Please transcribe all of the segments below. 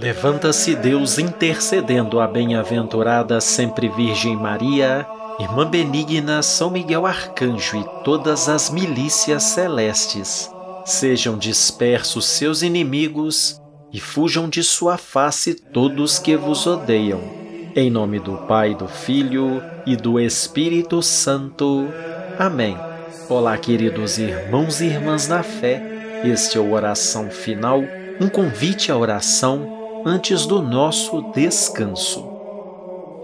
Levanta-se Deus intercedendo a bem-aventurada sempre Virgem Maria, Irmã Benigna São Miguel Arcanjo e todas as milícias celestes. Sejam dispersos seus inimigos e fujam de sua face todos que vos odeiam. Em nome do Pai, do Filho e do Espírito Santo. Amém. Olá, queridos irmãos e irmãs na fé. Este é o Oração Final, um convite à oração antes do nosso descanso.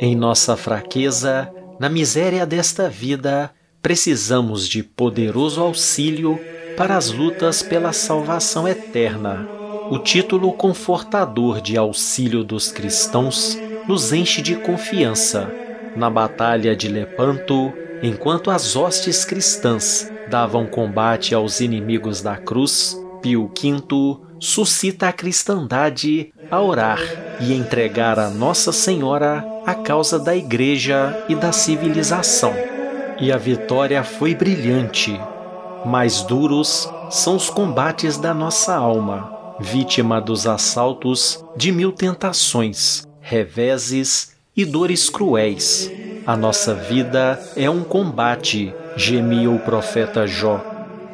Em nossa fraqueza, na miséria desta vida, precisamos de poderoso auxílio para as lutas pela salvação eterna. O título confortador de auxílio dos cristãos nos enche de confiança. Na batalha de Lepanto, enquanto as hostes cristãs davam combate aos inimigos da cruz, Pio V suscita a cristandade a orar e entregar a Nossa Senhora a causa da Igreja e da civilização. E a vitória foi brilhante. Mais duros são os combates da nossa alma, vítima dos assaltos de mil tentações, reveses e dores cruéis. A nossa vida é um combate, gemia o profeta Jó.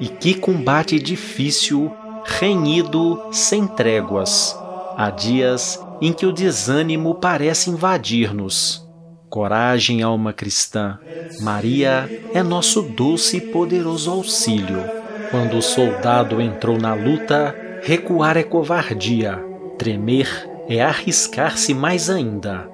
E que combate difícil renhido sem tréguas. Há dias em que o desânimo parece invadir-nos. Coragem, alma cristã. Maria é nosso doce e poderoso auxílio. Quando o soldado entrou na luta, recuar é covardia, tremer é arriscar-se mais ainda.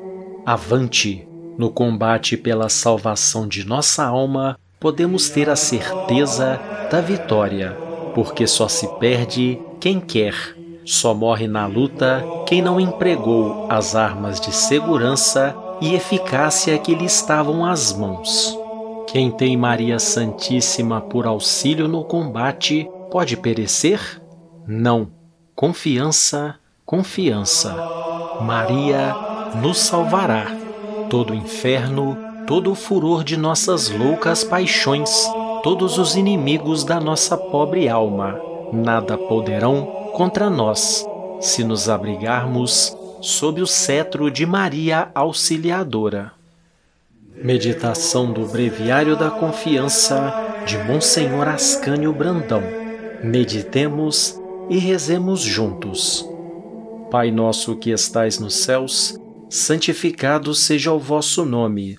Avante! No combate pela salvação de nossa alma, podemos ter a certeza da vitória porque só se perde quem quer. Só morre na luta quem não empregou as armas de segurança e eficácia que lhe estavam às mãos. Quem tem Maria Santíssima por auxílio no combate pode perecer? Não. Confiança, confiança. Maria nos salvará. Todo o inferno, todo o furor de nossas loucas paixões todos os inimigos da nossa pobre alma nada poderão contra nós, se nos abrigarmos sob o cetro de Maria Auxiliadora. Meditação do Breviário da Confiança de Monsenhor Ascânio Brandão. Meditemos e rezemos juntos. Pai nosso que estais nos céus, santificado seja o vosso nome.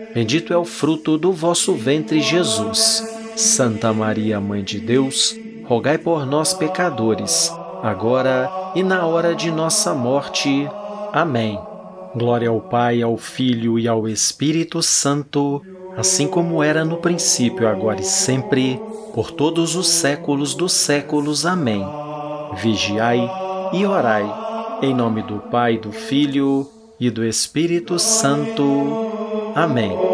Bendito é o fruto do vosso ventre, Jesus. Santa Maria, Mãe de Deus, rogai por nós, pecadores, agora e na hora de nossa morte. Amém. Glória ao Pai, ao Filho e ao Espírito Santo, assim como era no princípio, agora e sempre, por todos os séculos dos séculos. Amém. Vigiai e orai, em nome do Pai, do Filho e do Espírito Santo. Amém.